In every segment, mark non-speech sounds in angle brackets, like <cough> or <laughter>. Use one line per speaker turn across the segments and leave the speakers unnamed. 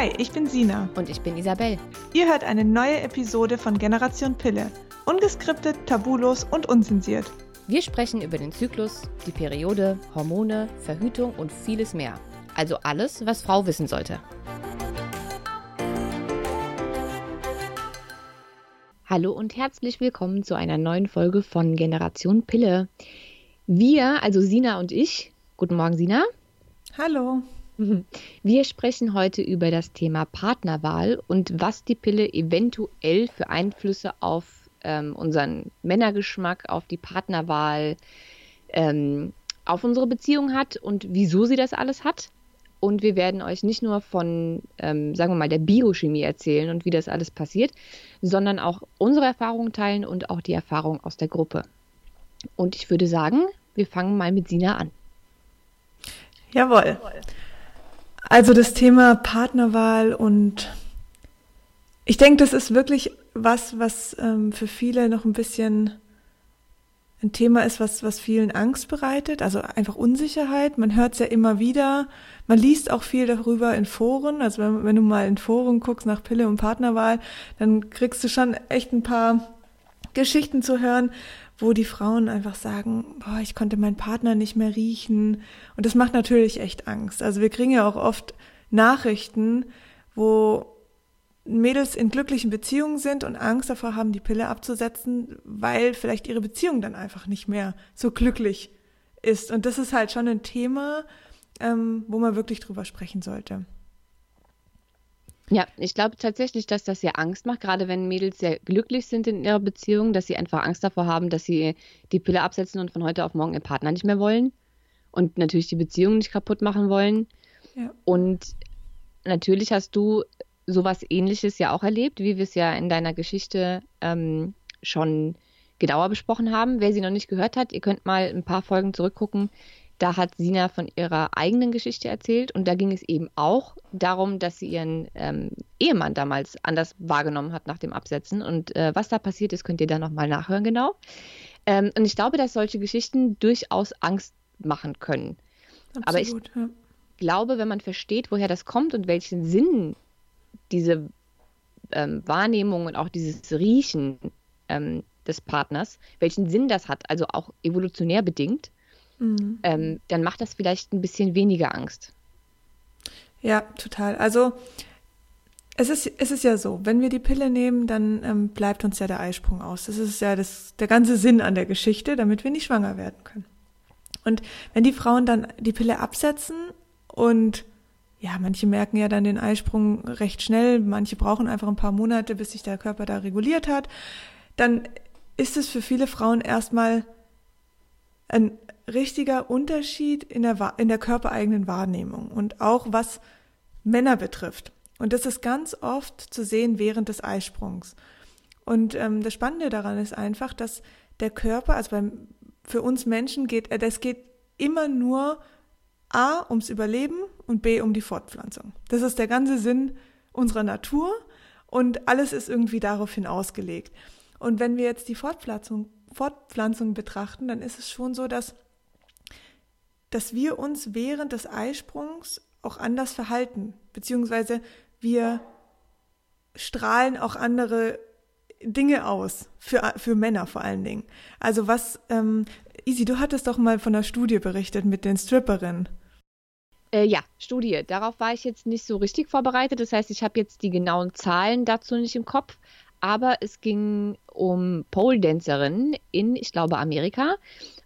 Hi, ich bin Sina.
Und ich bin Isabel.
Ihr hört eine neue Episode von Generation Pille. Ungeskriptet, tabulos und unzensiert.
Wir sprechen über den Zyklus, die Periode, Hormone, Verhütung und vieles mehr. Also alles, was Frau wissen sollte. Hallo und herzlich willkommen zu einer neuen Folge von Generation Pille. Wir, also Sina und ich, guten Morgen Sina.
Hallo.
Wir sprechen heute über das Thema Partnerwahl und was die Pille eventuell für Einflüsse auf ähm, unseren Männergeschmack, auf die Partnerwahl, ähm, auf unsere Beziehung hat und wieso sie das alles hat. Und wir werden euch nicht nur von, ähm, sagen wir mal, der Biochemie erzählen und wie das alles passiert, sondern auch unsere Erfahrungen teilen und auch die Erfahrungen aus der Gruppe. Und ich würde sagen, wir fangen mal mit Sina an.
Jawohl. Also das Thema Partnerwahl und ich denke, das ist wirklich was, was ähm, für viele noch ein bisschen ein Thema ist, was, was vielen Angst bereitet, also einfach Unsicherheit. Man hört es ja immer wieder. Man liest auch viel darüber in Foren. Also wenn, wenn du mal in Foren guckst nach Pille und Partnerwahl, dann kriegst du schon echt ein paar Geschichten zu hören, wo die Frauen einfach sagen, boah, ich konnte meinen Partner nicht mehr riechen. Und das macht natürlich echt Angst. Also wir kriegen ja auch oft Nachrichten, wo Mädels in glücklichen Beziehungen sind und Angst davor haben, die Pille abzusetzen, weil vielleicht ihre Beziehung dann einfach nicht mehr so glücklich ist. Und das ist halt schon ein Thema, ähm, wo man wirklich drüber sprechen sollte.
Ja, ich glaube tatsächlich, dass das sehr Angst macht, gerade wenn Mädels sehr glücklich sind in ihrer Beziehung, dass sie einfach Angst davor haben, dass sie die Pille absetzen und von heute auf morgen ihren Partner nicht mehr wollen und natürlich die Beziehung nicht kaputt machen wollen. Ja. Und natürlich hast du sowas ähnliches ja auch erlebt, wie wir es ja in deiner Geschichte ähm, schon genauer besprochen haben. Wer sie noch nicht gehört hat, ihr könnt mal ein paar Folgen zurückgucken. Da hat Sina von ihrer eigenen Geschichte erzählt und da ging es eben auch darum, dass sie ihren ähm, Ehemann damals anders wahrgenommen hat nach dem Absetzen. Und äh, was da passiert ist, könnt ihr da nochmal nachhören, genau. Ähm, und ich glaube, dass solche Geschichten durchaus Angst machen können. Absolut, Aber ich ja. glaube, wenn man versteht, woher das kommt und welchen Sinn diese ähm, Wahrnehmung und auch dieses Riechen ähm, des Partners, welchen Sinn das hat, also auch evolutionär bedingt, mhm. ähm, dann macht das vielleicht ein bisschen weniger Angst.
Ja, total. Also es ist, es ist ja so, wenn wir die Pille nehmen, dann ähm, bleibt uns ja der Eisprung aus. Das ist ja das, der ganze Sinn an der Geschichte, damit wir nicht schwanger werden können. Und wenn die Frauen dann die Pille absetzen und ja, manche merken ja dann den Eisprung recht schnell, manche brauchen einfach ein paar Monate, bis sich der Körper da reguliert hat, dann ist es für viele Frauen erstmal ein richtiger Unterschied in der, in der körpereigenen Wahrnehmung und auch was Männer betrifft. Und das ist ganz oft zu sehen während des Eisprungs. Und ähm, das Spannende daran ist einfach, dass der Körper, also beim, für uns Menschen geht, äh, das geht immer nur A ums Überleben und B um die Fortpflanzung. Das ist der ganze Sinn unserer Natur und alles ist irgendwie daraufhin ausgelegt. Und wenn wir jetzt die Fortpflanzung, Fortpflanzung betrachten, dann ist es schon so, dass dass wir uns während des Eisprungs auch anders verhalten, beziehungsweise wir strahlen auch andere Dinge aus, für, für Männer vor allen Dingen. Also was, ähm, Isi, du hattest doch mal von einer Studie berichtet mit den Stripperinnen.
Äh, ja, Studie. Darauf war ich jetzt nicht so richtig vorbereitet. Das heißt, ich habe jetzt die genauen Zahlen dazu nicht im Kopf. Aber es ging um Pole-Dancerinnen in, ich glaube, Amerika.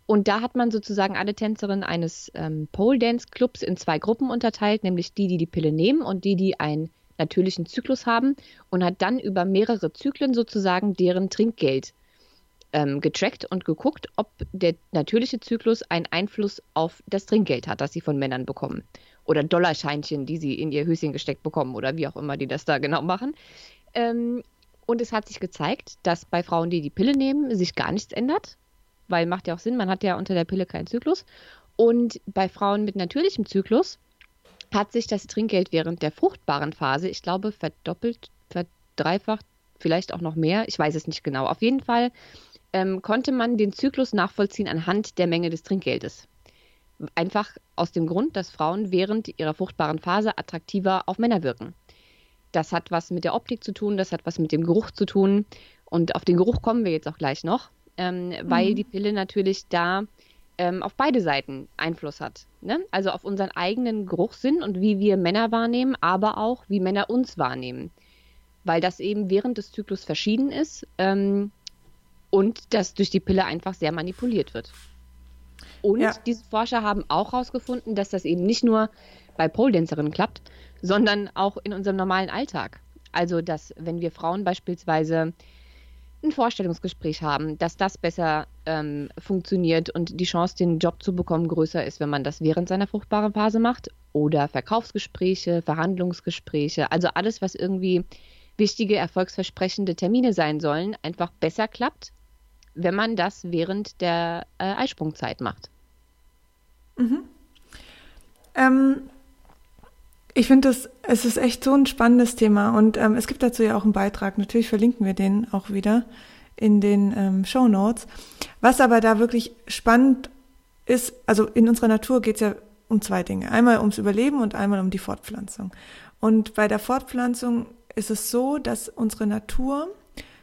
Und da hat man sozusagen alle Tänzerinnen eines ähm, Pole Dance Clubs in zwei Gruppen unterteilt, nämlich die, die die Pille nehmen und die, die einen natürlichen Zyklus haben und hat dann über mehrere Zyklen sozusagen deren Trinkgeld ähm, getrackt und geguckt, ob der natürliche Zyklus einen Einfluss auf das Trinkgeld hat, das sie von Männern bekommen. Oder Dollarscheinchen, die sie in ihr Höschen gesteckt bekommen oder wie auch immer die das da genau machen. Ähm, und es hat sich gezeigt, dass bei Frauen, die die Pille nehmen, sich gar nichts ändert weil macht ja auch Sinn, man hat ja unter der Pille keinen Zyklus. Und bei Frauen mit natürlichem Zyklus hat sich das Trinkgeld während der fruchtbaren Phase, ich glaube, verdoppelt, verdreifacht, vielleicht auch noch mehr, ich weiß es nicht genau. Auf jeden Fall ähm, konnte man den Zyklus nachvollziehen anhand der Menge des Trinkgeldes. Einfach aus dem Grund, dass Frauen während ihrer fruchtbaren Phase attraktiver auf Männer wirken. das hat was mit der Optik zu tun, das hat was mit dem Geruch zu tun. Und auf den Geruch kommen wir jetzt auch gleich noch, ähm, mhm. weil die Pille natürlich da ähm, auf beide Seiten Einfluss hat. Ne? Also auf unseren eigenen Geruchssinn und wie wir Männer wahrnehmen, aber auch wie Männer uns wahrnehmen. Weil das eben während des Zyklus verschieden ist ähm, und das durch die Pille einfach sehr manipuliert wird. Und ja. diese Forscher haben auch herausgefunden, dass das eben nicht nur bei Pole-Dancerinnen klappt, sondern auch in unserem normalen Alltag. Also, dass wenn wir Frauen beispielsweise ein Vorstellungsgespräch haben, dass das besser ähm, funktioniert und die Chance, den Job zu bekommen, größer ist, wenn man das während seiner fruchtbaren Phase macht. Oder Verkaufsgespräche, Verhandlungsgespräche, also alles, was irgendwie wichtige, erfolgsversprechende Termine sein sollen, einfach besser klappt, wenn man das während der äh, Eisprungzeit macht.
Mhm. Ähm, ich finde, es ist echt so ein spannendes Thema und ähm, es gibt dazu ja auch einen Beitrag. Natürlich verlinken wir den auch wieder in den ähm, Show Notes. Was aber da wirklich spannend ist, also in unserer Natur geht es ja um zwei Dinge. Einmal ums Überleben und einmal um die Fortpflanzung. Und bei der Fortpflanzung ist es so, dass unsere Natur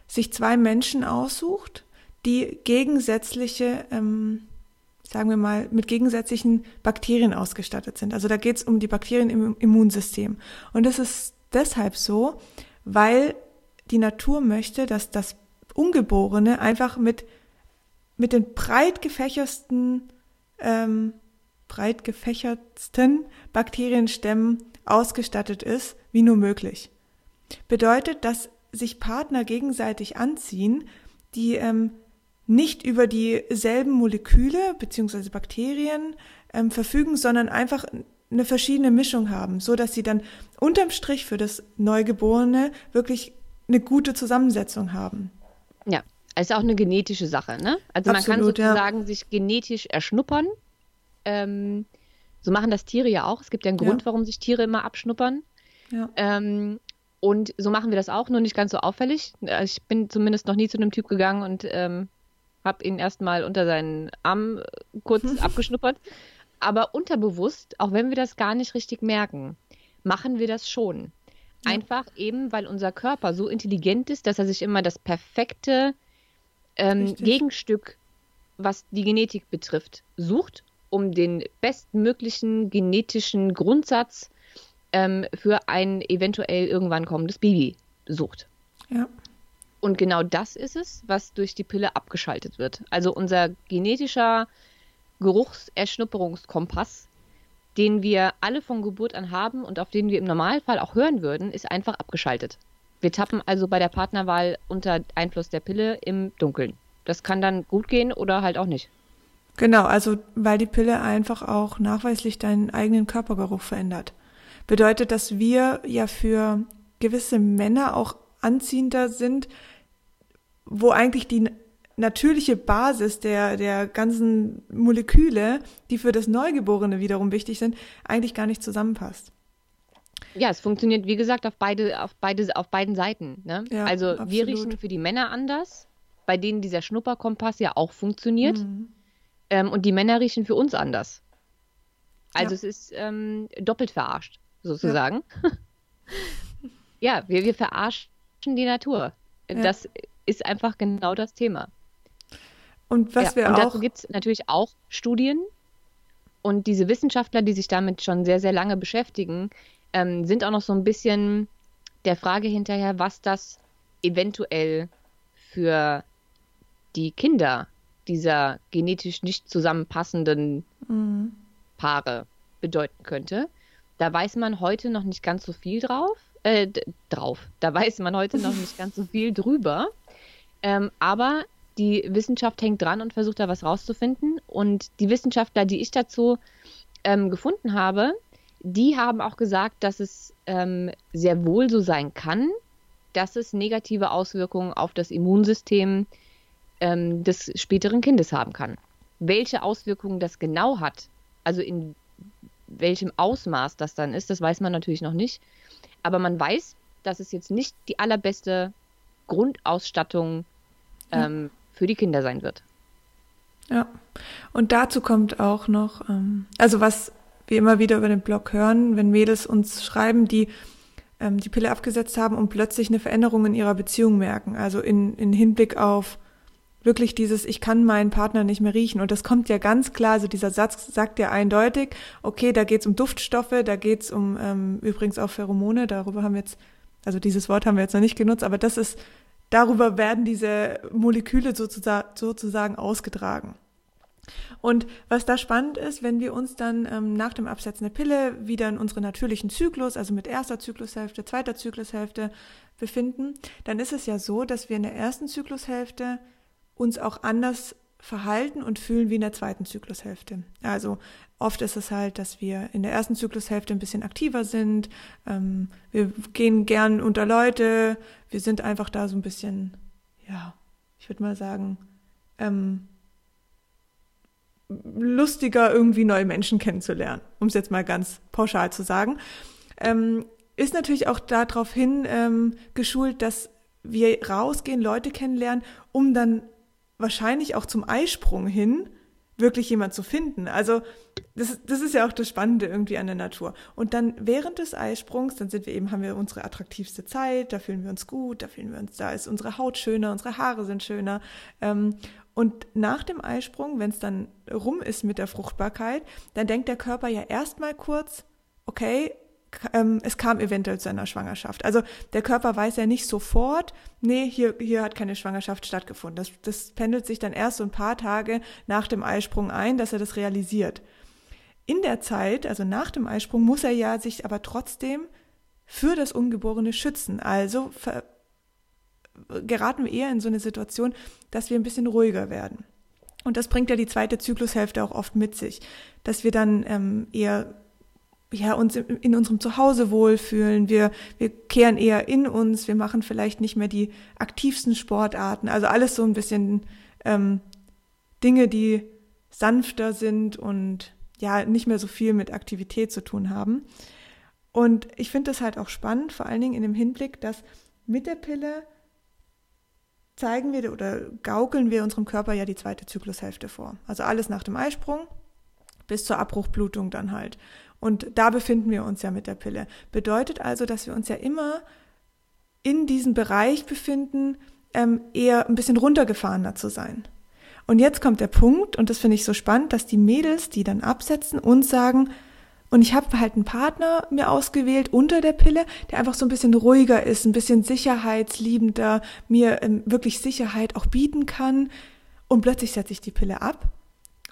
sich zwei Menschen aussucht, die gegensätzliche ähm, sagen wir mal, mit gegensätzlichen Bakterien ausgestattet sind. Also da geht es um die Bakterien im Immunsystem. Und das ist deshalb so, weil die Natur möchte, dass das Ungeborene einfach mit, mit den breit gefächersten, ähm, breit gefächertsten Bakterienstämmen ausgestattet ist, wie nur möglich. Bedeutet, dass sich Partner gegenseitig anziehen, die ähm, nicht über dieselben Moleküle bzw. Bakterien ähm, verfügen, sondern einfach eine verschiedene Mischung haben, so dass sie dann unterm Strich für das Neugeborene wirklich eine gute Zusammensetzung haben.
Ja, ist auch eine genetische Sache, ne? Also Absolut, man kann sozusagen ja. sich genetisch erschnuppern. Ähm, so machen das Tiere ja auch. Es gibt ja einen Grund, ja. warum sich Tiere immer abschnuppern. Ja. Ähm, und so machen wir das auch, nur nicht ganz so auffällig. Ich bin zumindest noch nie zu einem Typ gegangen und ähm, habe ihn erstmal unter seinen Arm äh, kurz <laughs> abgeschnuppert. Aber unterbewusst, auch wenn wir das gar nicht richtig merken, machen wir das schon. Ja. Einfach eben, weil unser Körper so intelligent ist, dass er sich immer das perfekte ähm, Gegenstück, was die Genetik betrifft, sucht, um den bestmöglichen genetischen Grundsatz ähm, für ein eventuell irgendwann kommendes Baby sucht. Ja. Und genau das ist es, was durch die Pille abgeschaltet wird. Also unser genetischer Geruchserschnupperungskompass, den wir alle von Geburt an haben und auf den wir im Normalfall auch hören würden, ist einfach abgeschaltet. Wir tappen also bei der Partnerwahl unter Einfluss der Pille im Dunkeln. Das kann dann gut gehen oder halt auch nicht.
Genau, also weil die Pille einfach auch nachweislich deinen eigenen Körpergeruch verändert. Bedeutet, dass wir ja für gewisse Männer auch anziehender sind, wo eigentlich die natürliche Basis der, der ganzen Moleküle, die für das Neugeborene wiederum wichtig sind, eigentlich gar nicht zusammenpasst.
Ja, es funktioniert, wie gesagt, auf, beide, auf, beide, auf beiden Seiten. Ne? Ja, also absolut. wir riechen für die Männer anders, bei denen dieser Schnupperkompass ja auch funktioniert. Mhm. Ähm, und die Männer riechen für uns anders. Also ja. es ist ähm, doppelt verarscht, sozusagen. Ja, <laughs> ja wir, wir verarschen die Natur. Das ist einfach genau das Thema.
Und was ja, wir
und
auch.
dazu gibt es natürlich auch Studien. Und diese Wissenschaftler, die sich damit schon sehr, sehr lange beschäftigen, ähm, sind auch noch so ein bisschen der Frage hinterher, was das eventuell für die Kinder dieser genetisch nicht zusammenpassenden mhm. Paare bedeuten könnte. Da weiß man heute noch nicht ganz so viel drauf. Äh, drauf. Da weiß man heute noch nicht <laughs> ganz so viel drüber. Ähm, aber die Wissenschaft hängt dran und versucht da was rauszufinden. Und die Wissenschaftler, die ich dazu ähm, gefunden habe, die haben auch gesagt, dass es ähm, sehr wohl so sein kann, dass es negative Auswirkungen auf das Immunsystem ähm, des späteren Kindes haben kann. Welche Auswirkungen das genau hat, also in welchem Ausmaß das dann ist, das weiß man natürlich noch nicht. Aber man weiß, dass es jetzt nicht die allerbeste Grundausstattung ähm, für die Kinder sein wird.
Ja, und dazu kommt auch noch, ähm, also was wir immer wieder über den Blog hören, wenn Mädels uns schreiben, die ähm, die Pille abgesetzt haben und plötzlich eine Veränderung in ihrer Beziehung merken. Also in, in Hinblick auf wirklich dieses, ich kann meinen Partner nicht mehr riechen. Und das kommt ja ganz klar, also dieser Satz sagt ja eindeutig, okay, da geht's um Duftstoffe, da geht's um ähm, übrigens auch Pheromone, darüber haben wir jetzt, also dieses Wort haben wir jetzt noch nicht genutzt, aber das ist, darüber werden diese Moleküle sozusagen, sozusagen ausgetragen. Und was da spannend ist, wenn wir uns dann ähm, nach dem Absetzen der Pille wieder in unseren natürlichen Zyklus, also mit erster Zyklushälfte, zweiter Zyklushälfte befinden, dann ist es ja so, dass wir in der ersten Zyklushälfte uns auch anders verhalten und fühlen wie in der zweiten Zyklushälfte. Also oft ist es halt, dass wir in der ersten Zyklushälfte ein bisschen aktiver sind, ähm, wir gehen gern unter Leute, wir sind einfach da so ein bisschen, ja, ich würde mal sagen, ähm, lustiger, irgendwie neue Menschen kennenzulernen, um es jetzt mal ganz pauschal zu sagen. Ähm, ist natürlich auch darauf hin ähm, geschult, dass wir rausgehen, Leute kennenlernen, um dann wahrscheinlich auch zum Eisprung hin wirklich jemand zu finden. Also das, das ist ja auch das Spannende irgendwie an der Natur. Und dann während des Eisprungs, dann sind wir eben, haben wir unsere attraktivste Zeit, da fühlen wir uns gut, da fühlen wir uns, da ist unsere Haut schöner, unsere Haare sind schöner. Ähm, und nach dem Eisprung, wenn es dann rum ist mit der Fruchtbarkeit, dann denkt der Körper ja erstmal kurz, okay, ähm, es kam eventuell zu einer Schwangerschaft. Also der Körper weiß ja nicht sofort, nee, hier, hier hat keine Schwangerschaft stattgefunden. Das, das pendelt sich dann erst so ein paar Tage nach dem Eisprung ein, dass er das realisiert. In der Zeit, also nach dem Eisprung, muss er ja sich aber trotzdem für das Ungeborene schützen. Also geraten wir eher in so eine Situation, dass wir ein bisschen ruhiger werden. Und das bringt ja die zweite Zyklushälfte auch oft mit sich, dass wir dann ähm, eher ja, uns in unserem Zuhause wohlfühlen, wir, wir kehren eher in uns, wir machen vielleicht nicht mehr die aktivsten Sportarten, also alles so ein bisschen ähm, Dinge, die sanfter sind und ja, nicht mehr so viel mit Aktivität zu tun haben. Und ich finde das halt auch spannend, vor allen Dingen in dem Hinblick, dass mit der Pille zeigen wir oder gaukeln wir unserem Körper ja die zweite Zyklushälfte vor. Also alles nach dem Eisprung bis zur Abbruchblutung dann halt. Und da befinden wir uns ja mit der Pille. Bedeutet also, dass wir uns ja immer in diesem Bereich befinden, ähm, eher ein bisschen runtergefahrener zu sein. Und jetzt kommt der Punkt, und das finde ich so spannend, dass die Mädels, die dann absetzen, uns sagen, und ich habe halt einen Partner mir ausgewählt unter der Pille, der einfach so ein bisschen ruhiger ist, ein bisschen sicherheitsliebender, mir ähm, wirklich Sicherheit auch bieten kann. Und plötzlich setze ich die Pille ab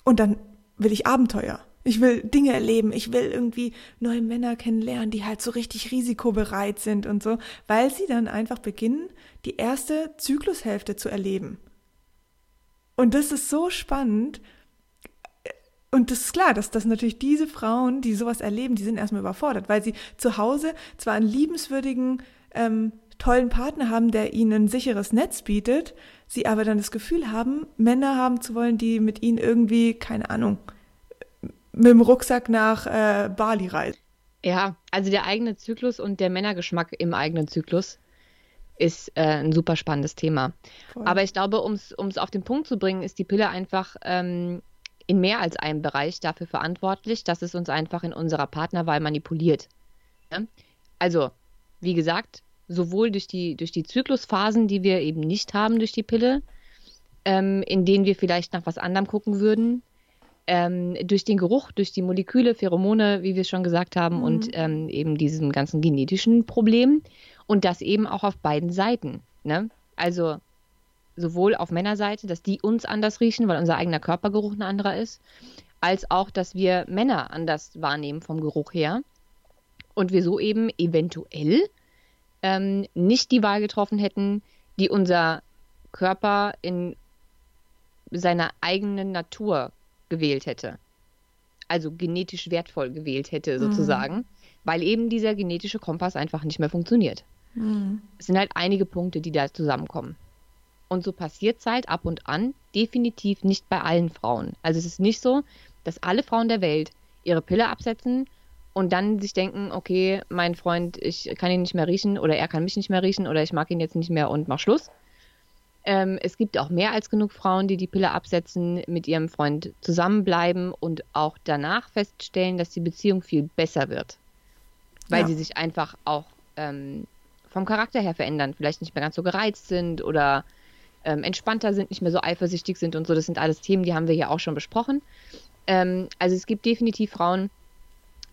und dann will ich Abenteuer. Ich will Dinge erleben, ich will irgendwie neue Männer kennenlernen, die halt so richtig risikobereit sind und so, weil sie dann einfach beginnen, die erste Zyklushälfte zu erleben. Und das ist so spannend, und das ist klar, dass, dass natürlich diese Frauen, die sowas erleben, die sind erstmal überfordert, weil sie zu Hause zwar einen liebenswürdigen, ähm, tollen Partner haben, der ihnen ein sicheres Netz bietet, sie aber dann das Gefühl haben, Männer haben zu wollen, die mit ihnen irgendwie, keine Ahnung, mit dem Rucksack nach äh, Bali reisen.
Ja, also der eigene Zyklus und der Männergeschmack im eigenen Zyklus ist äh, ein super spannendes Thema. Voll. Aber ich glaube, um es auf den Punkt zu bringen, ist die Pille einfach ähm, in mehr als einem Bereich dafür verantwortlich, dass es uns einfach in unserer Partnerwahl manipuliert. Ja? Also, wie gesagt, sowohl durch die, durch die Zyklusphasen, die wir eben nicht haben durch die Pille, ähm, in denen wir vielleicht nach was anderem gucken würden, ähm, durch den Geruch, durch die Moleküle, Pheromone, wie wir schon gesagt haben, mhm. und ähm, eben diesem ganzen genetischen Problem. Und das eben auch auf beiden Seiten. Ne? Also sowohl auf Männerseite, dass die uns anders riechen, weil unser eigener Körpergeruch ein anderer ist, als auch, dass wir Männer anders wahrnehmen vom Geruch her. Und wir so eben eventuell ähm, nicht die Wahl getroffen hätten, die unser Körper in seiner eigenen Natur gewählt hätte. Also genetisch wertvoll gewählt hätte, mhm. sozusagen, mhm. weil eben dieser genetische Kompass einfach nicht mehr funktioniert. Mhm. Es sind halt einige Punkte, die da zusammenkommen. Und so passiert es halt ab und an, definitiv nicht bei allen Frauen. Also es ist nicht so, dass alle Frauen der Welt ihre Pille absetzen und dann sich denken, okay, mein Freund, ich kann ihn nicht mehr riechen oder er kann mich nicht mehr riechen oder ich mag ihn jetzt nicht mehr und mach Schluss. Ähm, es gibt auch mehr als genug Frauen, die die Pille absetzen, mit ihrem Freund zusammenbleiben und auch danach feststellen, dass die Beziehung viel besser wird. Weil ja. sie sich einfach auch ähm, vom Charakter her verändern, vielleicht nicht mehr ganz so gereizt sind oder ähm, entspannter sind, nicht mehr so eifersüchtig sind und so. Das sind alles Themen, die haben wir hier auch schon besprochen. Ähm, also es gibt definitiv Frauen,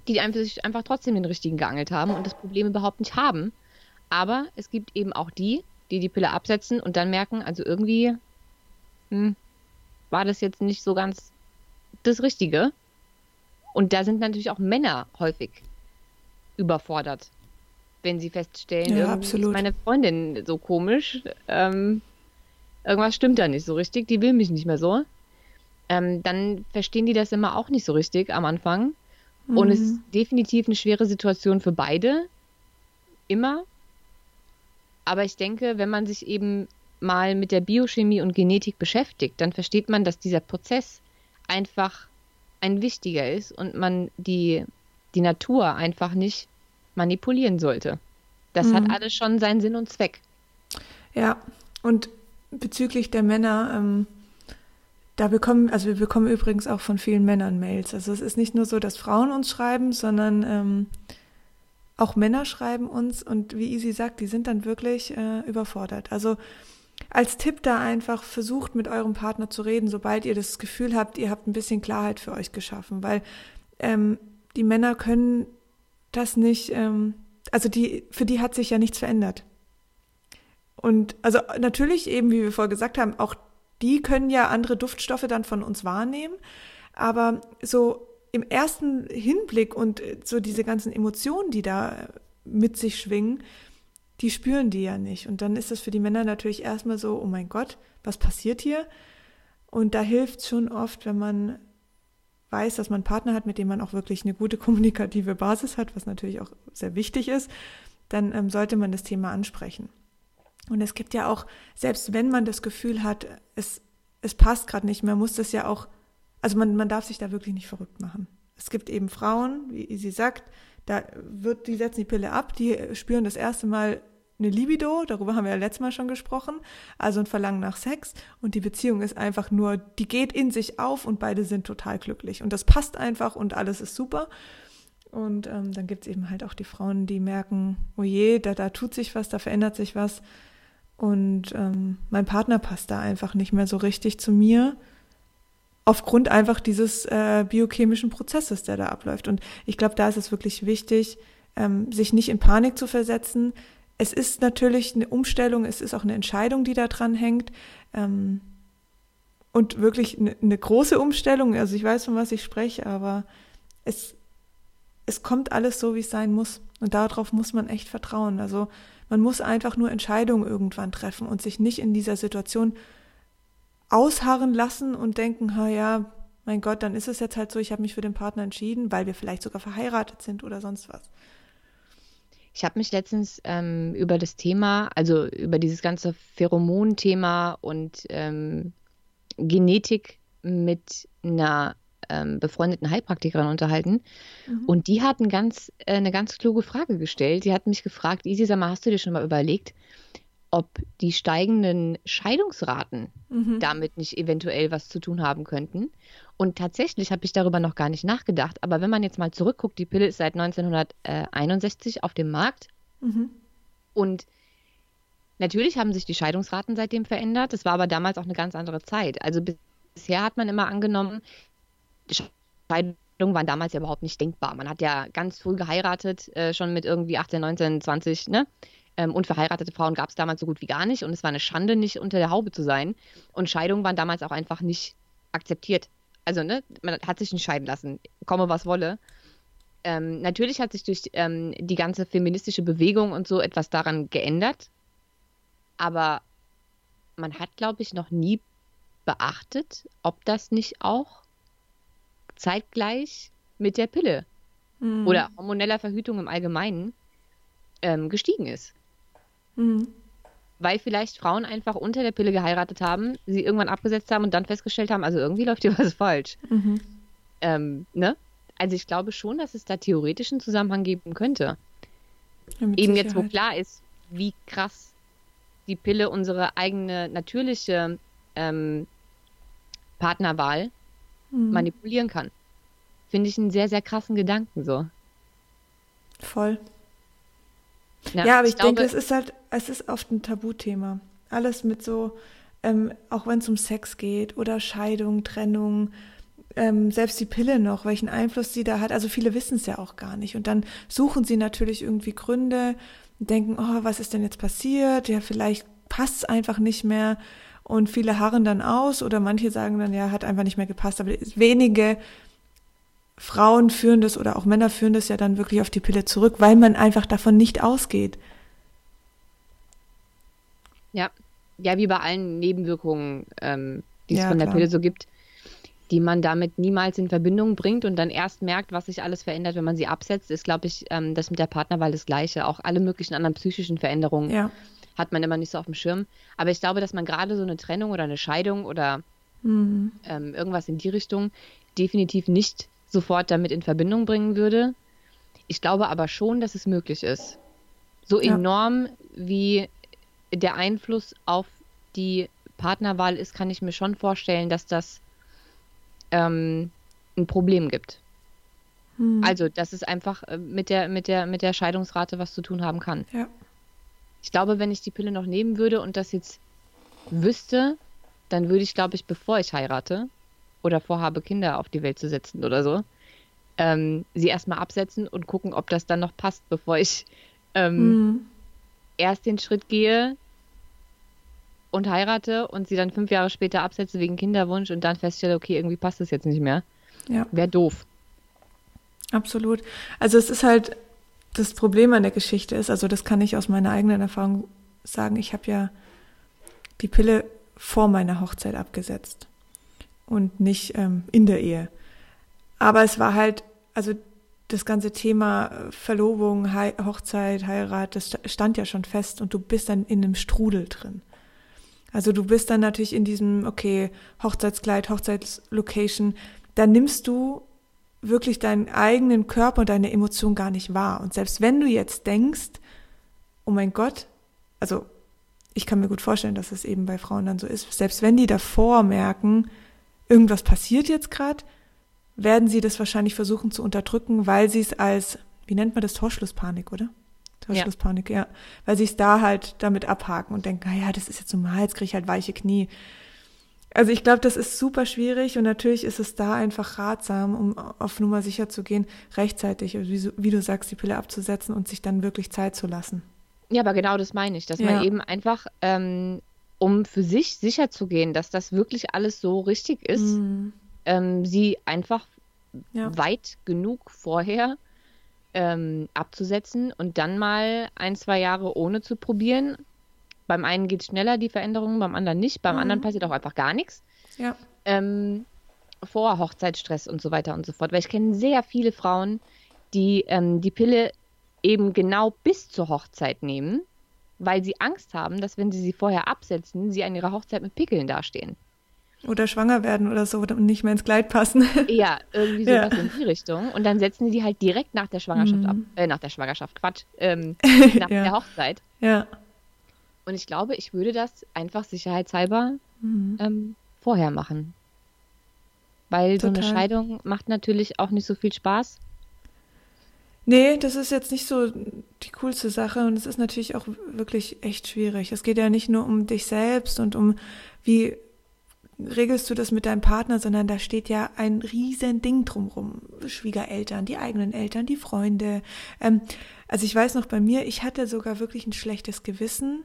die einfach, einfach trotzdem den richtigen geangelt haben und das Problem überhaupt nicht haben. Aber es gibt eben auch die, die die Pille absetzen und dann merken, also irgendwie hm, war das jetzt nicht so ganz das Richtige. Und da sind natürlich auch Männer häufig überfordert, wenn sie feststellen,
Ja,
ist
absolut.
meine Freundin so komisch. Ähm, irgendwas stimmt da nicht so richtig, die will mich nicht mehr so. Ähm, dann verstehen die das immer auch nicht so richtig am Anfang. Und es ist definitiv eine schwere Situation für beide. Immer. Aber ich denke, wenn man sich eben mal mit der Biochemie und Genetik beschäftigt, dann versteht man, dass dieser Prozess einfach ein wichtiger ist und man die, die Natur einfach nicht manipulieren sollte. Das hat
Mhm.
alles schon seinen Sinn und Zweck.
Ja, und bezüglich der Männer, ähm, da bekommen, also wir bekommen übrigens auch von vielen Männern Mails. Also es ist nicht nur so, dass Frauen uns schreiben, sondern ähm, auch Männer schreiben uns und wie Isi sagt, die sind dann wirklich äh, überfordert. Also als Tipp da einfach versucht mit eurem Partner zu reden, sobald ihr das Gefühl habt, ihr habt ein bisschen Klarheit für euch geschaffen, weil ähm, die Männer können das nicht, ähm, also die, für die hat sich ja nichts verändert. Und also natürlich eben, wie wir vorher gesagt haben, auch die können ja andere Duftstoffe dann von uns wahrnehmen, aber so im ersten Hinblick und äh, so diese ganzen Emotionen, die da äh, mit sich schwingen, die spüren die ja nicht. Und dann ist das für die Männer natürlich erstmal so, oh mein Gott, was passiert hier? Und da hilft es schon oft, wenn man weiß, dass man einen Partner hat, mit dem man auch wirklich eine gute <laughs> kommunikative Basis hat, was natürlich auch sehr wichtig ist, dann ähm, sollte man das Thema ansprechen. Und es gibt ja auch, selbst wenn man das Gefühl hat, es, es passt gerade nicht mehr, muss das ja auch, also man, man darf sich da wirklich nicht verrückt machen. Es gibt eben Frauen, wie sie sagt, da wird, die setzen die Pille ab, die spüren das erste Mal eine Libido, darüber haben wir ja letztes Mal schon gesprochen, also ein Verlangen nach Sex und die Beziehung ist einfach nur, die geht in sich auf und beide sind total glücklich und das passt einfach und alles ist super. Und ähm, dann gibt es eben halt auch die Frauen, die merken, oh je, da, da tut sich was, da verändert sich was. Und ähm, mein Partner passt da einfach nicht mehr so richtig zu mir, aufgrund einfach dieses äh, biochemischen Prozesses, der da abläuft. Und ich glaube, da ist es wirklich wichtig, ähm, sich nicht in Panik zu versetzen. Es ist natürlich eine Umstellung, es ist auch eine Entscheidung, die da dran hängt. Ähm, und wirklich eine, eine große Umstellung. Also ich weiß, von was ich spreche, aber es, es kommt alles so, wie es sein muss. Und darauf muss man echt vertrauen. Also man muss einfach nur Entscheidungen irgendwann treffen und sich nicht in dieser Situation ausharren lassen und denken, ha ja, mein Gott, dann ist es jetzt halt so, ich habe mich für den Partner entschieden, weil wir vielleicht sogar verheiratet sind oder sonst was.
Ich habe mich letztens ähm, über das Thema, also über dieses ganze Pheromon-Thema und ähm, Genetik mit einer ähm, befreundeten Heilpraktikerin unterhalten.
Mhm.
Und die hat ein ganz, äh, eine ganz kluge Frage gestellt. Die hat mich gefragt, Isi, sag mal, hast du dir schon mal überlegt, ob die steigenden Scheidungsraten
Mhm.
damit nicht eventuell was zu tun haben könnten? Und tatsächlich habe ich darüber noch gar nicht nachgedacht. Aber wenn man jetzt mal zurückguckt, die Pille ist seit 1961 auf dem Markt.
Mhm.
Und natürlich haben sich die Scheidungsraten seitdem verändert. Es war aber damals auch eine ganz andere Zeit. Also bis- bisher hat man immer angenommen, Scheidungen waren damals ja überhaupt nicht denkbar. Man hat ja ganz früh geheiratet, äh, schon mit irgendwie 18, 19, 20, ne? Ähm, und verheiratete Frauen gab es damals so gut wie gar nicht. Und es war eine Schande, nicht unter der Haube zu sein. Und Scheidungen waren damals auch einfach nicht akzeptiert. Also, ne, man hat sich nicht scheiden lassen, komme was wolle. Ähm, natürlich hat sich durch ähm, die ganze feministische Bewegung und so etwas daran geändert. Aber man hat, glaube ich, noch nie beachtet, ob das nicht auch zeitgleich mit der Pille
Mhm.
oder hormoneller Verhütung im Allgemeinen ähm, gestiegen ist.
Mhm.
Weil vielleicht Frauen einfach unter der Pille geheiratet haben, sie irgendwann abgesetzt haben und dann festgestellt haben, also irgendwie läuft hier <laughs> was falsch.
Mhm.
Ähm, ne? Also ich glaube schon, dass es da theoretisch einen Zusammenhang geben könnte.
Ja,
Eben jetzt, wo
Sicherheit.
klar ist, wie krass die Pille unsere eigene natürliche ähm, Partnerwahl
Mhm.
manipulieren kann. Finde ich einen sehr, sehr krassen Gedanken so.
Voll. Ja, ja aber ich, ich denke, es ist halt, es ist oft ein Tabuthema. Alles mit so, ähm, auch wenn es um Sex geht oder Scheidung, Trennung, ähm, selbst die Pille noch, welchen Einfluss sie da hat. Also viele wissen es ja auch gar nicht. Und dann suchen sie natürlich irgendwie Gründe und denken, oh, was ist denn jetzt passiert? Ja, vielleicht passt es einfach nicht mehr. Und viele harren dann aus oder manche sagen dann, ja, hat einfach nicht mehr gepasst. Aber wenige Frauen führen das oder auch Männer führen das ja dann wirklich auf die Pille zurück, weil man einfach davon nicht ausgeht.
Ja, ja, wie bei allen Nebenwirkungen, ähm, die es ja, von der klar. Pille so gibt die man damit niemals in Verbindung bringt und dann erst merkt, was sich alles verändert, wenn man sie absetzt, ist, glaube ich, ähm, das mit der Partnerwahl das Gleiche. Auch alle möglichen anderen psychischen Veränderungen ja. hat man immer nicht so auf dem Schirm. Aber ich glaube, dass man gerade so eine Trennung oder eine Scheidung oder mhm. ähm, irgendwas in die Richtung definitiv nicht sofort damit in Verbindung bringen würde. Ich glaube aber schon, dass es möglich ist. So ja. enorm wie der Einfluss auf die Partnerwahl ist, kann ich mir schon vorstellen, dass das ähm, ein Problem gibt. Hm. Also, dass es einfach äh, mit der, mit, der, mit der Scheidungsrate was zu tun haben kann.
Ja.
Ich glaube, wenn ich die Pille noch nehmen würde und das jetzt wüsste, dann würde ich, glaube ich, bevor ich heirate oder vorhabe, Kinder auf die Welt zu setzen oder so, ähm, sie erstmal absetzen und gucken, ob das dann noch passt, bevor ich ähm, hm. erst den Schritt gehe, und heirate und sie dann fünf Jahre später absetze wegen Kinderwunsch und dann feststelle, okay, irgendwie passt das jetzt nicht mehr. Ja. Wäre doof.
Absolut. Also es ist halt, das Problem an der Geschichte ist, also das kann ich aus meiner eigenen Erfahrung sagen, ich habe ja die Pille vor meiner Hochzeit abgesetzt und nicht ähm, in der Ehe. Aber es war halt, also das ganze Thema Verlobung, He Hochzeit, Heirat, das stand ja schon fest und du bist dann in einem Strudel drin. Also du bist dann natürlich in diesem, okay, Hochzeitskleid, Hochzeitslocation, da nimmst du wirklich deinen eigenen Körper und deine Emotionen gar nicht wahr. Und selbst wenn du jetzt denkst, oh mein Gott, also ich kann mir gut vorstellen, dass es eben bei Frauen dann so ist, selbst wenn die davor merken, irgendwas passiert jetzt gerade, werden sie das wahrscheinlich versuchen zu unterdrücken, weil sie es als, wie nennt man das, Torschlusspanik, oder? Torschlusspanik, ja. ja. Weil sie es da halt damit abhaken und denken, naja, das ist jetzt normal, jetzt kriege ich halt weiche Knie. Also ich glaube, das ist super schwierig und natürlich ist es da einfach ratsam, um auf Nummer sicher zu gehen, rechtzeitig, also wie, wie, du sagst, die Pille abzusetzen und sich dann wirklich Zeit zu lassen.
Ja, aber genau das meine ich, dass ja. man eben einfach, ähm, um für sich sicher zu gehen, dass das wirklich alles so richtig ist, mhm. ähm, sie einfach ja. weit genug vorher ähm, abzusetzen und dann mal ein, zwei Jahre ohne zu probieren. Beim einen geht es schneller, die Veränderungen, beim anderen nicht. Beim mhm. anderen passiert auch einfach gar nichts.
Ja.
Ähm, vor Hochzeitsstress und so weiter und so fort. Weil ich kenne sehr viele Frauen, die ähm, die Pille eben genau bis zur Hochzeit nehmen, weil sie Angst haben, dass wenn sie sie vorher absetzen, sie an ihrer Hochzeit mit Pickeln dastehen.
Oder schwanger werden oder so und nicht mehr ins Kleid passen. <laughs>
Ja, irgendwie sowas ja. in die Richtung. Und dann setzen sie die halt direkt nach der Schwangerschaft mhm. ab. Äh, nach der Schwangerschaft, Quatsch. Ähm, <laughs> nach ja. der Hochzeit.
Ja.
Und ich glaube, ich würde das einfach sicherheitshalber mhm. ähm, vorher machen. Weil Total. so eine Scheidung macht natürlich auch nicht so viel Spaß.
Nee, das ist jetzt nicht so die coolste Sache und es ist natürlich auch wirklich echt schwierig. Es geht ja nicht nur um dich selbst und um wie regelst du das mit deinem Partner, sondern da steht ja ein riesen Ding drumrum. Schwiegereltern, die eigenen Eltern, die Freunde. Ähm, also ich weiß noch bei mir, ich hatte sogar wirklich ein schlechtes Gewissen,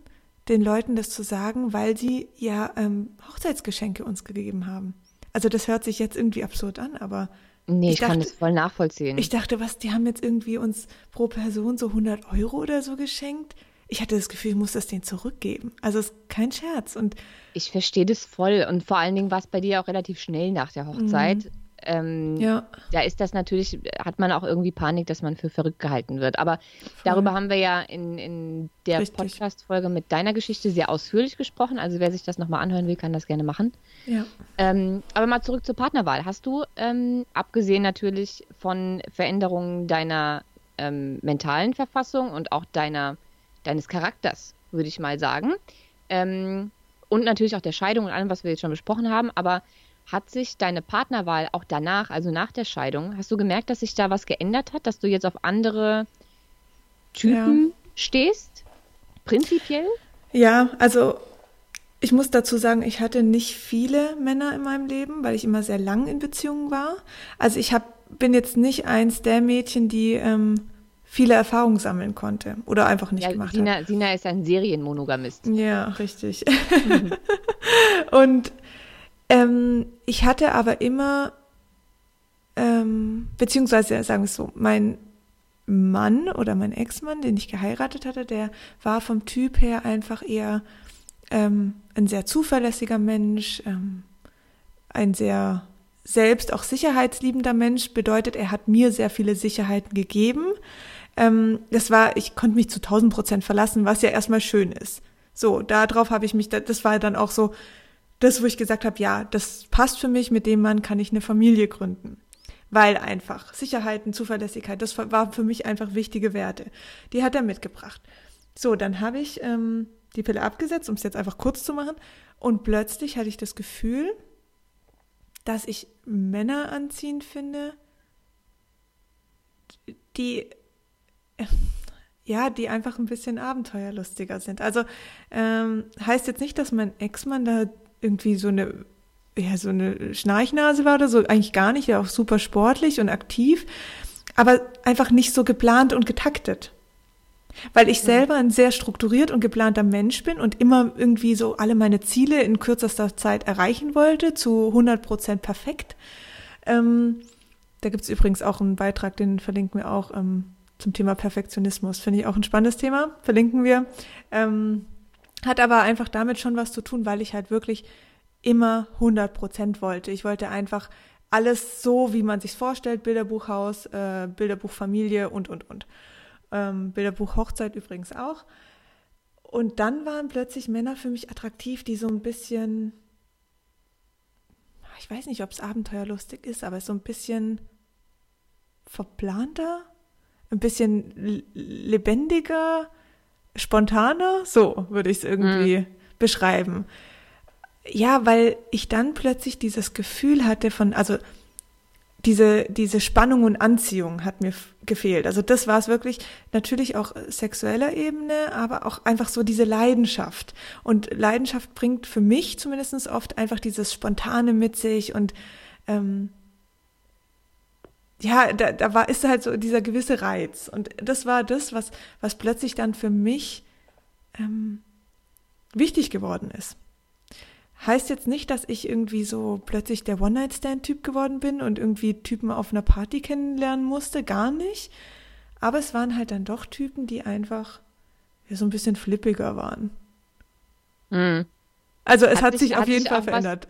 den Leuten das zu sagen, weil sie ja ähm, Hochzeitsgeschenke uns gegeben haben. Also das hört sich jetzt irgendwie absurd an, aber
Nee, ich, ich dachte, kann das voll nachvollziehen.
Ich dachte, was, die haben jetzt irgendwie uns pro Person so 100 Euro oder so geschenkt ich hatte das Gefühl, ich muss das denen zurückgeben. Also es ist kein Scherz. Und
ich verstehe das voll. Und vor allen Dingen war es bei dir auch relativ schnell nach der Hochzeit. Mhm. Ähm, ja. Da ist das natürlich, hat man auch irgendwie Panik, dass man für verrückt gehalten wird. Aber Voll. darüber haben wir ja in, in der Podcast-Folge mit deiner Geschichte sehr ausführlich gesprochen. Also wer sich das nochmal anhören will, kann das gerne machen.
Ja.
Ähm, aber mal zurück zur Partnerwahl. Hast du, ähm, abgesehen natürlich von Veränderungen deiner ähm, mentalen Verfassung und auch deiner deines Charakters, würde ich mal sagen. Ähm, und natürlich auch der Scheidung und allem, was wir jetzt schon besprochen haben. Aber hat sich deine Partnerwahl auch danach, also nach der Scheidung, hast du gemerkt, dass sich da was geändert hat, dass du jetzt auf andere Typen ja. stehst? Prinzipiell?
Ja, also ich muss dazu sagen, ich hatte nicht viele Männer in meinem Leben, weil ich immer sehr lang in Beziehungen war. Also ich hab, bin jetzt nicht eins der Mädchen, die ähm, viele Erfahrungen sammeln konnte oder einfach nicht ja, gemacht
Sina,
hat.
Sina ist ein Serienmonogamist.
Ja, richtig. Mhm. <laughs> Und ähm, ich hatte aber immer, ähm, beziehungsweise sagen wir es so, mein Mann oder mein Ex-Mann, den ich geheiratet hatte, der war vom Typ her einfach eher ähm, ein sehr zuverlässiger Mensch, ähm, ein sehr selbst auch sicherheitsliebender Mensch, bedeutet, er hat mir sehr viele Sicherheiten gegeben. Ähm, das war, ich konnte mich zu 1000 Prozent verlassen, was ja erstmal schön ist. So, darauf habe ich mich, das war dann auch so das, wo ich gesagt habe, ja, das passt für mich, mit dem Mann kann ich eine Familie gründen. Weil einfach Sicherheiten, Zuverlässigkeit, das war für mich einfach wichtige Werte. Die hat er mitgebracht. So, dann habe ich ähm, die Pille abgesetzt, um es jetzt einfach kurz zu machen. Und plötzlich hatte ich das Gefühl, dass ich Männer anziehend finde, die ja, die einfach ein bisschen abenteuerlustiger sind. Also ähm, heißt jetzt nicht, dass mein Ex-Mann da irgendwie so eine ja, so eine Schnarchnase war oder so, eigentlich gar nicht, ja auch super sportlich und aktiv, aber einfach nicht so geplant und getaktet. Weil ich selber ein sehr strukturiert und geplanter Mensch bin und immer irgendwie so alle meine Ziele in kürzester Zeit erreichen wollte, zu 100 Prozent perfekt. Ähm, da gibt's übrigens auch einen Beitrag, den verlinken wir auch ähm, zum Thema Perfektionismus. Finde ich auch ein spannendes Thema, verlinken wir. Ähm, hat aber einfach damit schon was zu tun, weil ich halt wirklich immer 100 Prozent wollte. Ich wollte einfach alles so, wie man sich vorstellt, Bilderbuchhaus, äh, Bilderbuchfamilie und, und, und. Ähm, Bilderbuch Hochzeit übrigens auch. Und dann waren plötzlich Männer für mich attraktiv, die so ein bisschen, ich weiß nicht, ob es abenteuerlustig ist, aber so ein bisschen verplanter, ein bisschen lebendiger, spontaner, so würde ich es irgendwie mhm. beschreiben. Ja, weil ich dann plötzlich dieses Gefühl hatte von, also diese, diese Spannung und Anziehung hat mir gefehlt. Also das war es wirklich, natürlich auch sexueller Ebene, aber auch einfach so diese Leidenschaft. Und Leidenschaft bringt für mich zumindest oft einfach dieses Spontane mit sich und ähm, ja, da, da war, ist halt so dieser gewisse Reiz. Und das war das, was, was plötzlich dann für mich ähm, wichtig geworden ist. Heißt jetzt nicht, dass ich irgendwie so plötzlich der One-Night-Stand-Typ geworden bin und irgendwie Typen auf einer Party kennenlernen musste, gar nicht. Aber es waren halt dann doch Typen, die einfach ja, so ein bisschen flippiger waren. Mhm. Also es hat, hat sich, sich auf jeden Fall verändert.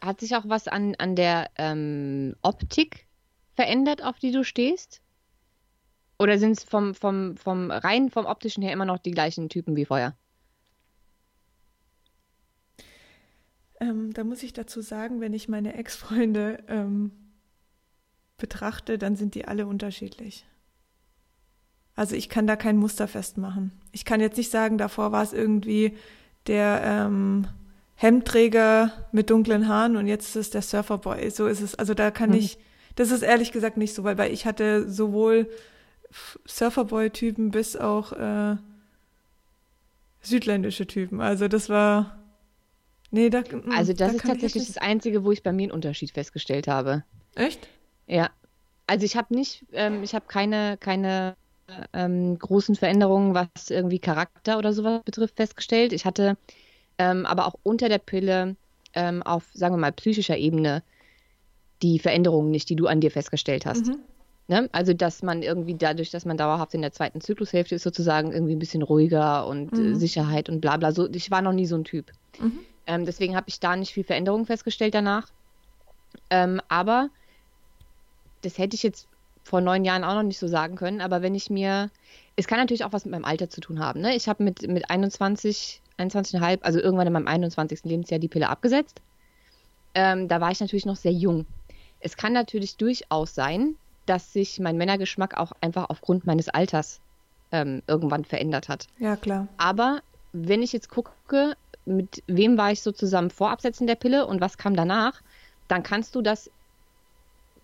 Was, hat sich auch was an, an der ähm, Optik verändert, auf die du stehst? Oder sind es vom, vom, vom rein vom optischen her immer noch die gleichen Typen wie vorher?
Ähm, da muss ich dazu sagen, wenn ich meine Ex-Freunde ähm, betrachte, dann sind die alle unterschiedlich. Also ich kann da kein Muster festmachen. Ich kann jetzt nicht sagen, davor war es irgendwie der ähm, Hemdträger mit dunklen Haaren und jetzt ist es der Surferboy. So ist es. Also da kann mhm. ich, das ist ehrlich gesagt nicht so, weil, weil ich hatte sowohl Surferboy-Typen bis auch äh, südländische Typen. Also das war
Nee, da, mm, also das da ist tatsächlich das Einzige, wo ich bei mir einen Unterschied festgestellt habe.
Echt?
Ja. Also ich habe nicht, ähm, ich habe keine, keine ähm, großen Veränderungen, was irgendwie Charakter oder sowas betrifft, festgestellt. Ich hatte ähm, aber auch unter der Pille ähm, auf, sagen wir mal, psychischer Ebene die Veränderungen nicht, die du an dir festgestellt hast. Mhm. Ne? Also, dass man irgendwie dadurch, dass man dauerhaft in der zweiten Zyklushälfte ist, sozusagen irgendwie ein bisschen ruhiger und äh, mhm. Sicherheit und bla bla. So, ich war noch nie so ein Typ. Mhm. Ähm, deswegen habe ich da nicht viel Veränderung festgestellt danach. Ähm, aber das hätte ich jetzt vor neun Jahren auch noch nicht so sagen können. Aber wenn ich mir, es kann natürlich auch was mit meinem Alter zu tun haben. Ne? Ich habe mit, mit 21, 21,5, also irgendwann in meinem 21. Lebensjahr die Pille abgesetzt. Ähm, da war ich natürlich noch sehr jung. Es kann natürlich durchaus sein, dass sich mein Männergeschmack auch einfach aufgrund meines Alters ähm, irgendwann verändert hat.
Ja, klar.
Aber wenn ich jetzt gucke, mit wem war ich so zusammen vor Absetzen der Pille und was kam danach, dann kannst du das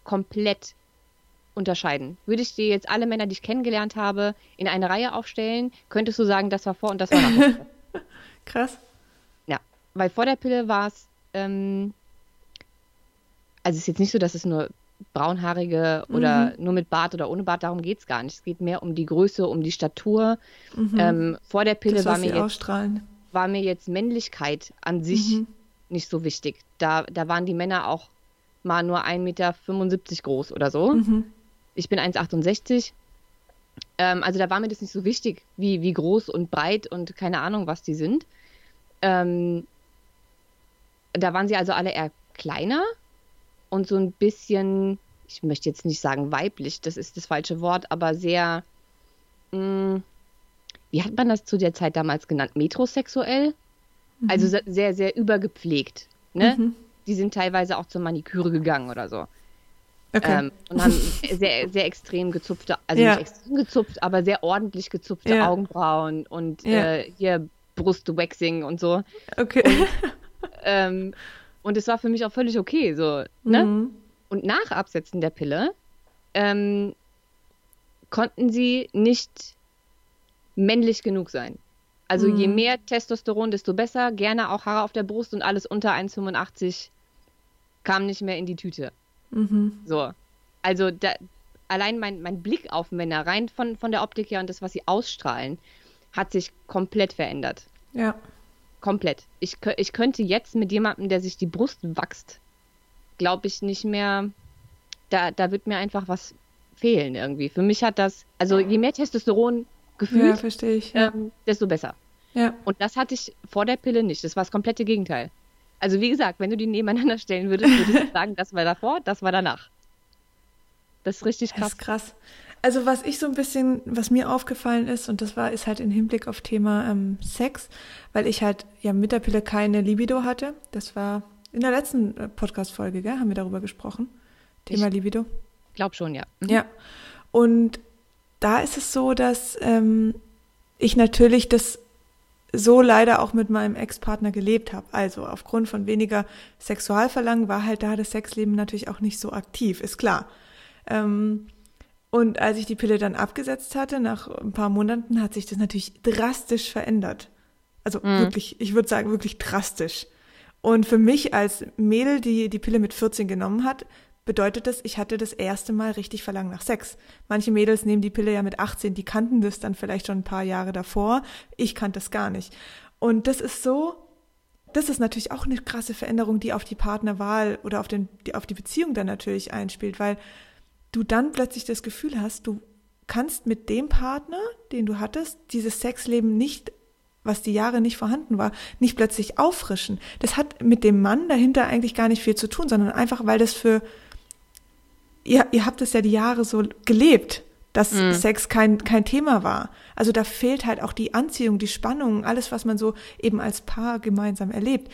komplett unterscheiden. Würde ich dir jetzt alle Männer, die ich kennengelernt habe, in eine Reihe aufstellen, könntest du sagen, das war vor und das war nach. <laughs>
Krass.
Ja, weil vor der Pille war es, ähm, also es ist jetzt nicht so, dass es nur braunhaarige oder
Mhm.
nur mit Bart oder ohne Bart, darum geht es gar nicht. Es geht mehr um die Größe, um die Statur.
Mhm.
Ähm, vor der Pille
das,
war mir, jetzt, war mir jetzt Männlichkeit an sich
Mhm.
nicht so wichtig. Da, da waren die Männer auch mal nur 1,75 Meter groß oder so.
Mhm.
Ich bin 1,68. Ähm, also da war mir das nicht so wichtig, wie, wie groß und breit und keine Ahnung, was die sind. Ähm, da waren sie also alle eher kleiner und so ein bisschen, ich möchte jetzt nicht sagen weiblich, das ist das falsche Wort, aber sehr, mh, wie hat man das zu der Zeit damals genannt? Metrosexuell? Also se- sehr, sehr übergepflegt. Ne?
Mhm.
Die sind teilweise auch zur Maniküre gegangen oder so.
Okay.
Ähm, und haben <laughs> sehr, sehr extrem gezupfte, also
Ja.
nicht extrem gezupft, aber sehr ordentlich gezupfte
Ja.
Augenbrauen und
Ja.
äh, hier Brustwaxing und so.
okay. <laughs>
Ähm, und es war für mich auch völlig okay. So, ne?
Mhm.
Und nach Absetzen der Pille ähm, konnten sie nicht männlich genug sein. Also je
Mhm.
mehr Testosteron, desto besser. Gerne auch Haare auf der Brust und alles unter 1,85 kam nicht mehr in die Tüte.
Mhm.
So. Also da, allein mein, mein Blick auf Männer, rein von, von der Optik her und das, was sie ausstrahlen, hat sich komplett verändert.
Ja.
Komplett. Ich, ich könnte jetzt mit jemandem, der sich die Brust wächst, glaube ich nicht mehr, da, da wird mir einfach was fehlen irgendwie. Für mich hat das, also je mehr Testosteron
Ja,
gefühlt,
verstehe ich. Ja.
ähm, desto besser.
ja.
Und das hatte ich vor der Pille nicht. Das war das komplette Gegenteil. Also wie gesagt, wenn du die nebeneinander stellen würdest, würde ich <laughs> sagen, das war davor, das war danach. Das ist richtig
Das
krass.
ist krass. Also was ich so ein bisschen, was mir aufgefallen ist, und das war, ist halt im Hinblick auf Thema ähm, Sex, weil ich halt ja mit der Pille keine Libido hatte. Das war in der letzten äh, Podcast-Folge, gell, haben wir darüber gesprochen. Thema
Ich-
Libido.
Glaub schon, ja. Mhm.
Ja. Und da ist es so, dass ähm, ich natürlich das so leider auch mit meinem Ex-Partner gelebt habe. Also aufgrund von weniger Sexualverlangen war halt da das Sexleben natürlich auch nicht so aktiv, ist klar. Ähm, und als ich die Pille dann abgesetzt hatte, nach ein paar Monaten, hat sich das natürlich drastisch verändert. Also
Mhm.
wirklich, ich würde sagen, wirklich drastisch. Und für mich als Mädel, die die Pille mit 14 genommen hat, bedeutet das, ich hatte das erste Mal richtig Verlangen nach Sex. Manche Mädels nehmen die Pille ja mit 18, die kannten das dann vielleicht schon ein paar Jahre davor. Ich kannte das gar nicht. Und das ist so, das ist natürlich auch eine krasse Veränderung, die auf die Partnerwahl oder auf, den, die, auf die Beziehung dann natürlich einspielt, weil du dann plötzlich das Gefühl hast, du kannst mit dem Partner, den du hattest, dieses Sexleben nicht, was die Jahre nicht vorhanden war, nicht plötzlich auffrischen. Das hat mit dem Mann dahinter eigentlich gar nicht viel zu tun, sondern einfach, weil das für, ihr, ihr habt es ja die Jahre so gelebt, dass
Mhm.
Sex kein, kein Thema war. Also da fehlt halt auch die Anziehung, die Spannung, alles, was man so eben als Paar gemeinsam erlebt.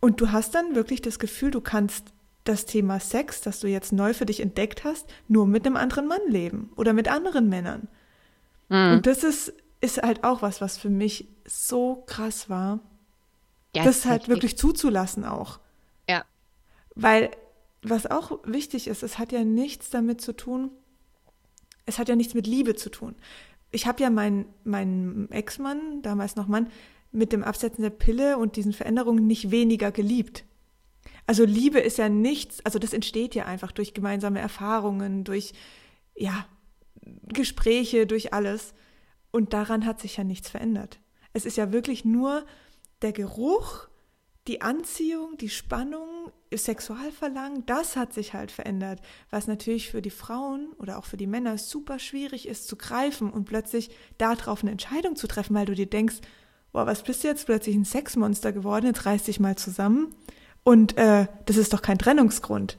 Und du hast dann wirklich das Gefühl, du kannst das Thema Sex, das du jetzt neu für dich entdeckt hast, nur mit einem anderen Mann leben oder mit anderen Männern.
Mhm.
Und das ist, ist halt auch was, was für mich so krass war,
Ja,
das halt
heftig.
wirklich zuzulassen auch.
Ja.
Weil, was auch wichtig ist, es hat ja nichts damit zu tun, es hat ja nichts mit Liebe zu tun. Ich habe ja meinen meinen Ex-Mann, damals noch Mann, mit dem Absetzen der Pille und diesen Veränderungen nicht weniger geliebt. Also Liebe ist ja nichts, also das entsteht ja einfach durch gemeinsame Erfahrungen, durch, ja, Gespräche, durch alles. Und daran hat sich ja nichts verändert. Es ist ja wirklich nur der Geruch, die Anziehung, die Spannung, Sexualverlangen, das hat sich halt verändert, was natürlich für die Frauen oder auch für die Männer super schwierig ist zu greifen und plötzlich darauf eine Entscheidung zu treffen, weil du dir denkst, boah, was bist du jetzt plötzlich ein Sexmonster geworden, jetzt reiß dich mal zusammen und äh, das ist doch kein Trennungsgrund.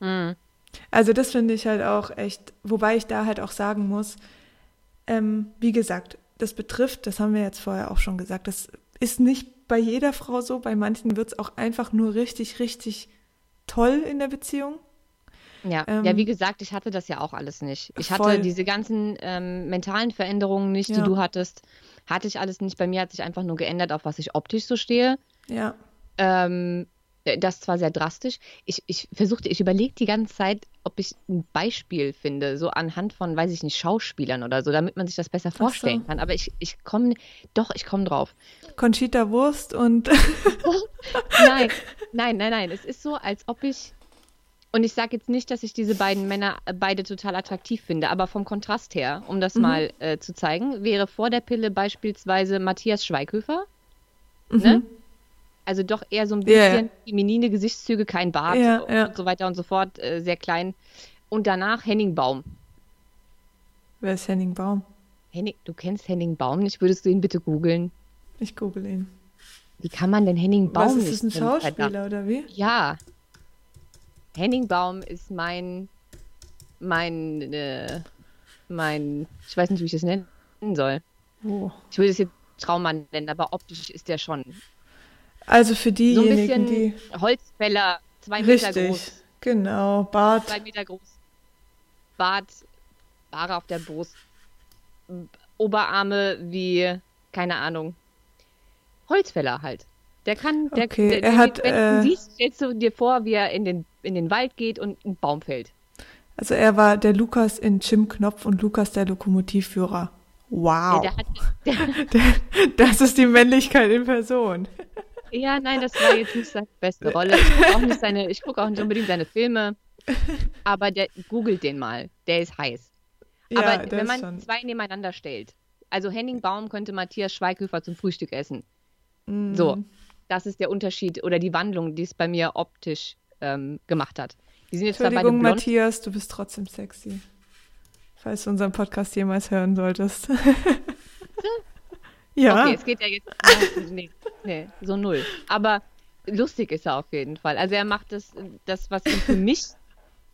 Mhm.
Also das finde ich halt auch echt, wobei ich da halt auch sagen muss, ähm, wie gesagt, das betrifft, das haben wir jetzt vorher auch schon gesagt, das ist nicht bei jeder Frau so, bei manchen wird es auch einfach nur richtig, richtig toll in der Beziehung.
Ja.
Ähm,
ja, wie gesagt, ich hatte das ja auch alles nicht. Ich hatte
Voll.
diese ganzen ähm, mentalen Veränderungen nicht, die
Ja.
du hattest. Hatte ich alles nicht. Bei mir hat sich einfach nur geändert, auf was ich optisch so stehe.
Ja,
Ähm, Äh, das zwar sehr drastisch. Ich, ich versuchte, ich überlege die ganze Zeit, ob ich ein Beispiel finde, so anhand von, weiß ich nicht, Schauspielern oder so, damit man sich das besser vorstellen so. kann. Aber ich, ich komme, doch, ich komme drauf.
Conchita Wurst und. <laughs>
nein, nein, nein, nein. Es ist so, als ob ich. Und ich sage jetzt nicht, dass ich diese beiden Männer äh, beide total attraktiv finde, aber vom Kontrast her, um das mhm. mal äh, zu zeigen, wäre vor der Pille beispielsweise Matthias Schweighöfer. Mhm. Ne? Also doch eher so ein bisschen feminine Gesichtszüge, kein Bart und so weiter und so fort, äh, sehr klein. Und danach Henning Baum.
Wer ist Henning Baum?
Henning, du kennst Henning Baum nicht? Würdest du ihn bitte googeln?
Ich google ihn.
Wie kann man denn Henning Baum
Was, ist das ein Schauspieler oder wie?
Ja. Henning Baum ist mein, mein, äh, mein, ich weiß nicht, wie ich das nennen soll. Oh. Ich würde es jetzt Traummann nennen, aber optisch ist der schon
also für diejenigen,
so ein
die.
Holzfäller, zwei
Meter
Richtig, groß.
Genau, Bart.
Zwei Meter groß. Bart, Haare auf der Brust. Oberarme wie, keine Ahnung. Holzfäller halt. Der kann, der,
okay,
der,
er hat,
wenn
äh,
du siehst, stellst du dir vor, wie er in den, in den Wald geht und ein Baum fällt.
Also er war der Lukas in Jim Knopf und Lukas der Lokomotivführer. Wow.
Ja, der hat, <laughs> der,
der, das ist die Männlichkeit in Person.
Ja, nein, das war jetzt nicht seine beste Rolle. Ich gucke auch, nicht seine, ich guck auch nicht unbedingt seine Filme, aber der googelt den mal. Der ist heiß. Ja, aber wenn man schon. zwei nebeneinander stellt, also Henning Baum könnte Matthias Schweighöfer zum Frühstück essen. Mm. So, das ist der Unterschied oder die Wandlung, die es bei mir optisch ähm, gemacht hat.
Die sind jetzt Entschuldigung, Matthias, du bist trotzdem sexy. Falls du unseren Podcast jemals hören solltest. <laughs> <laughs>
Ja. Okay, es geht ja jetzt. <laughs> nee, nee, so null. Aber lustig ist er auf jeden Fall. Also er macht das, das was für mich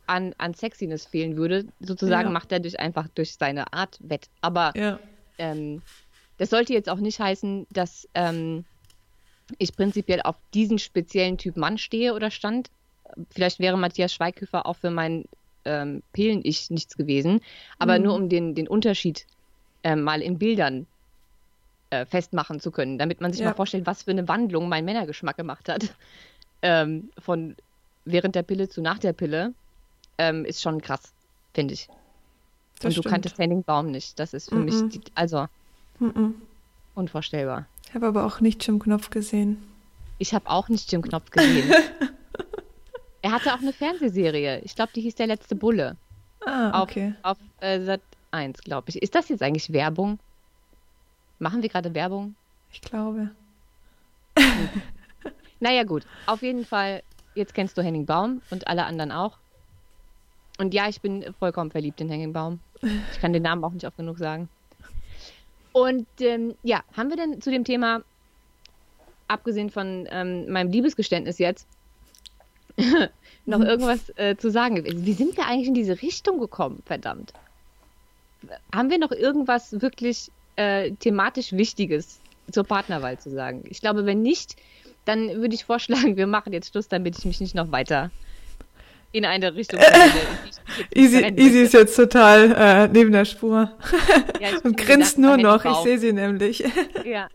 an, an Sexiness fehlen würde, sozusagen, ja. macht er durch einfach durch seine Art wett. Aber
ja.
ähm, das sollte jetzt auch nicht heißen, dass ähm, ich prinzipiell auf diesen speziellen Typ Mann stehe oder stand. Vielleicht wäre Matthias Schweighöfer auch für mein ähm, Pillen-Ich nichts gewesen. Aber mhm. nur um den, den Unterschied ähm, mal in Bildern äh, festmachen zu können, damit man sich ja. mal vorstellt, was für eine Wandlung mein Männergeschmack gemacht hat. <laughs> Ähm, von während der Pille zu nach der Pille ähm, ist schon krass, finde ich. Das Und du stimmt. kanntest Henning Baum nicht. Das ist für mm -mm. mich, die, also mm unvorstellbar.
Ich habe aber auch nicht Jim Knopf gesehen.
Ich habe auch nicht Jim Knopf gesehen. <laughs> er hatte auch eine Fernsehserie. Ich glaube, die hieß Der letzte Bulle.
Ah, okay.
Auf, auf äh, Sat 1, glaube ich. Ist das jetzt eigentlich Werbung? Machen wir gerade Werbung?
Ich glaube.
naja, gut. Auf jeden Fall, jetzt kennst du Henning Baum und alle anderen auch. Und ja, ich bin vollkommen verliebt in Henning Baum. Ich kann den Namen auch nicht oft genug sagen. Und ähm, ja, haben wir denn zu dem Thema, abgesehen von ähm, meinem Liebesgeständnis jetzt, <laughs> noch irgendwas äh, zu sagen? Wie sind wir eigentlich in diese Richtung gekommen, verdammt? Haben wir noch irgendwas wirklich äh, thematisch Wichtiges zur Partnerwahl zu sagen. Ich glaube, wenn nicht, dann würde ich vorschlagen, wir machen jetzt Schluss, damit ich mich nicht noch weiter in eine Richtung.
Easy, Easy ist jetzt total äh, neben der Spur ja, <laughs> und grinst nur noch. Ich sehe sie nämlich. <laughs>
ja,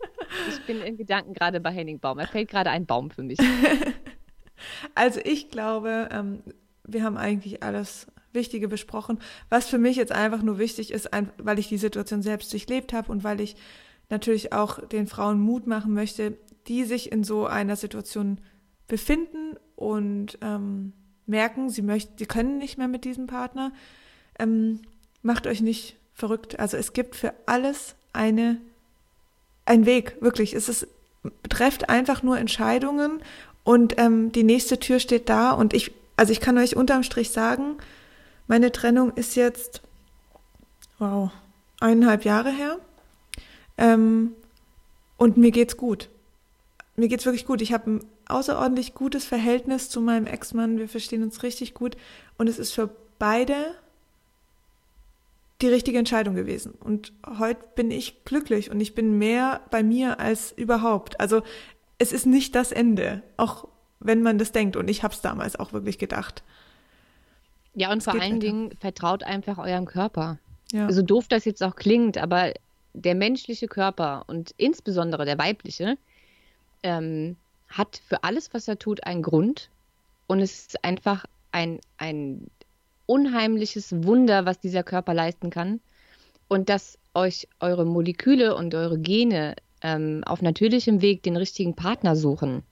ich bin in Gedanken gerade bei Henning Baum. Er fällt gerade ein Baum für mich. <laughs>
Also ich glaube, ähm, wir haben eigentlich alles Wichtige besprochen. Was für mich jetzt einfach nur wichtig ist, weil ich die Situation selbst durchlebt habe und weil ich natürlich auch den Frauen Mut machen möchte, die sich in so einer Situation befinden und ähm, merken, sie möchten, sie können nicht mehr mit diesem Partner. Ähm, macht euch nicht verrückt. Also es gibt für alles eine ein Weg, wirklich. Es ist betrifft einfach nur Entscheidungen und ähm, die nächste Tür steht da und ich, also ich kann euch unterm Strich sagen, meine Trennung ist jetzt, wow, eineinhalb Jahre her. Ähm, und mir geht's gut. Mir geht's wirklich gut. Ich habe ein außerordentlich gutes Verhältnis zu meinem Ex-Mann. Wir verstehen uns richtig gut. Und es ist für beide die richtige Entscheidung gewesen. Und heute bin ich glücklich und ich bin mehr bei mir als überhaupt. Also es ist nicht das Ende, auch wenn man das denkt. Und ich habe es damals auch wirklich gedacht.
Ja, und vor allen weiter. Dingen vertraut einfach eurem Körper.
Ja.
So doof das jetzt auch klingt, aber der menschliche Körper und insbesondere der weibliche ähm, hat für alles, was er tut, einen Grund. Und es ist einfach ein, ein unheimliches Wunder, was dieser Körper leisten kann. Und dass euch eure Moleküle und eure Gene ähm, auf natürlichem Weg den richtigen Partner suchen,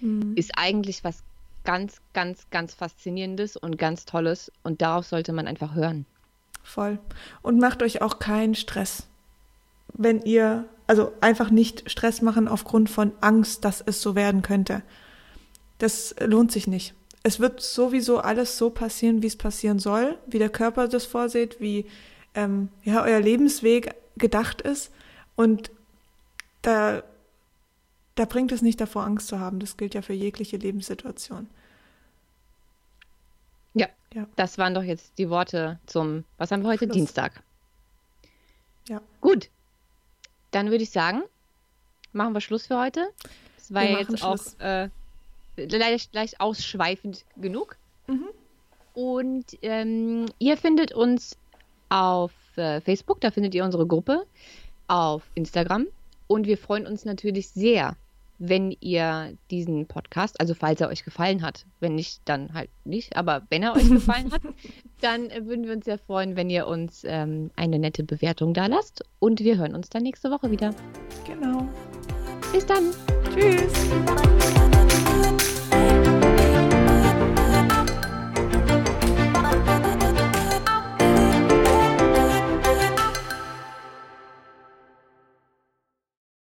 mhm. ist eigentlich was ganz, ganz, ganz Faszinierendes und ganz Tolles. Und darauf sollte man einfach hören.
Voll. Und macht euch auch keinen Stress. Wenn ihr, also einfach nicht Stress machen aufgrund von Angst, dass es so werden könnte. Das lohnt sich nicht. Es wird sowieso alles so passieren, wie es passieren soll, wie der Körper das vorsieht, wie ähm, ja, euer Lebensweg gedacht ist. Und da, da bringt es nicht davor, Angst zu haben. Das gilt ja für jegliche Lebenssituation.
Ja, ja. das waren doch jetzt die Worte zum, was haben wir heute? Schluss. Dienstag.
Ja.
Gut. Dann würde ich sagen, machen wir Schluss für heute. Es war ja jetzt Schluss. auch äh, leicht, leicht ausschweifend genug. Mhm. Und ähm, ihr findet uns auf äh, Facebook, da findet ihr unsere Gruppe, auf Instagram. Und wir freuen uns natürlich sehr, wenn ihr diesen Podcast, also falls er euch gefallen hat, wenn nicht, dann halt nicht, aber wenn er euch gefallen hat, <laughs> dann äh, würden wir uns sehr freuen, wenn ihr uns ähm, eine nette Bewertung da lasst. Und wir hören uns dann nächste Woche wieder.
Genau.
Bis dann.
Tschüss.